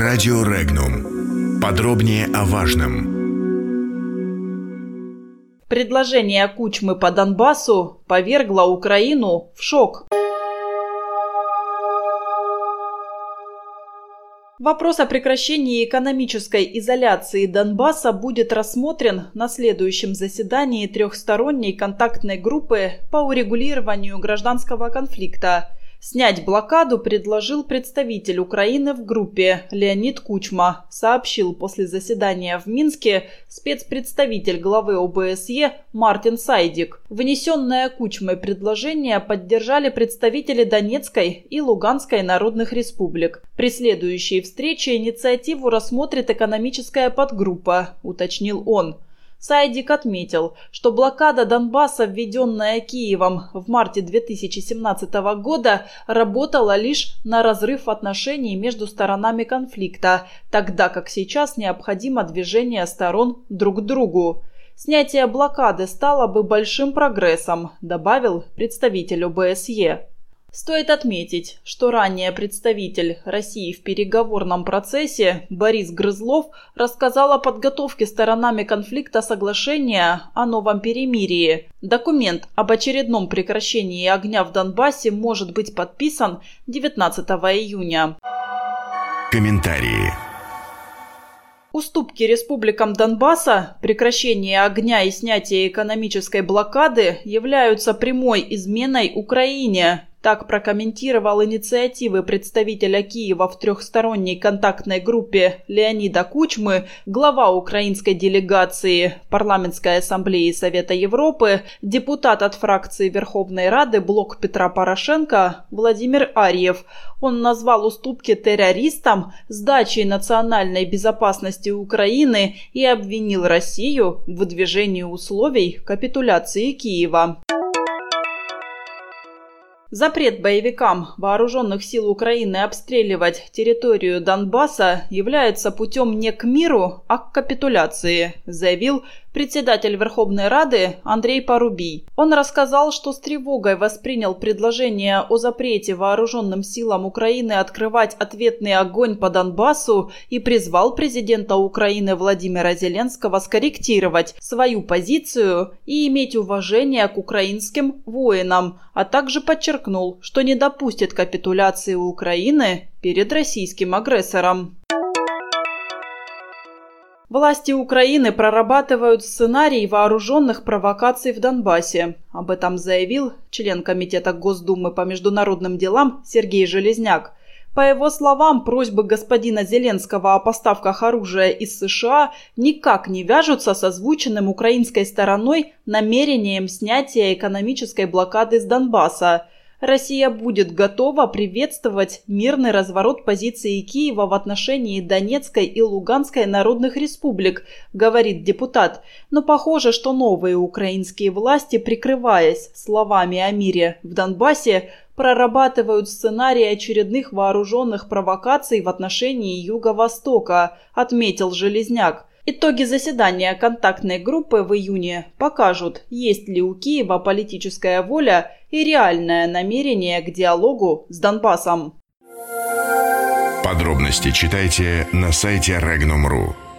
Радио Регнум. Подробнее о важном. Предложение Кучмы по Донбассу повергло Украину в шок. Вопрос о прекращении экономической изоляции Донбасса будет рассмотрен на следующем заседании трехсторонней контактной группы по урегулированию гражданского конфликта – Снять блокаду предложил представитель Украины в группе Леонид Кучма, сообщил после заседания в Минске спецпредставитель главы ОБСЕ Мартин Сайдик. Внесенное Кучмой предложение поддержали представители Донецкой и Луганской народных республик. При следующей встрече инициативу рассмотрит экономическая подгруппа, уточнил он. Сайдик отметил, что блокада Донбасса, введенная Киевом в марте 2017 года, работала лишь на разрыв отношений между сторонами конфликта, тогда как сейчас необходимо движение сторон друг к другу. Снятие блокады стало бы большим прогрессом, добавил представитель ОБСЕ. Стоит отметить, что ранее представитель России в переговорном процессе Борис Грызлов рассказал о подготовке сторонами конфликта соглашения о новом перемирии. Документ об очередном прекращении огня в Донбассе может быть подписан 19 июня. Комментарии. Уступки республикам Донбасса, прекращение огня и снятие экономической блокады являются прямой изменой Украине, так прокомментировал инициативы представителя Киева в трехсторонней контактной группе Леонида Кучмы, глава украинской делегации Парламентской ассамблеи Совета Европы, депутат от фракции Верховной Рады Блок Петра Порошенко Владимир Арьев. Он назвал уступки террористам, сдачей национальной безопасности Украины и обвинил Россию в выдвижении условий капитуляции Киева. Запрет боевикам вооруженных сил Украины обстреливать территорию Донбасса является путем не к миру, а к капитуляции, заявил председатель Верховной Рады Андрей Порубий. Он рассказал, что с тревогой воспринял предложение о запрете вооруженным силам Украины открывать ответный огонь по Донбассу и призвал президента Украины Владимира Зеленского скорректировать свою позицию и иметь уважение к украинским воинам, а также подчеркнул, что не допустит капитуляции Украины перед российским агрессором. Власти Украины прорабатывают сценарий вооруженных провокаций в Донбассе. Об этом заявил член Комитета Госдумы по международным делам Сергей Железняк. По его словам, просьбы господина Зеленского о поставках оружия из США никак не вяжутся с озвученным украинской стороной намерением снятия экономической блокады с Донбасса – Россия будет готова приветствовать мирный разворот позиции Киева в отношении Донецкой и Луганской народных республик, говорит депутат. Но похоже, что новые украинские власти, прикрываясь словами о мире в Донбассе, прорабатывают сценарий очередных вооруженных провокаций в отношении Юго-Востока, отметил Железняк. Итоги заседания контактной группы в июне покажут, есть ли у Киева политическая воля и реальное намерение к диалогу с Донбассом. Подробности читайте на сайте Regnum.ru.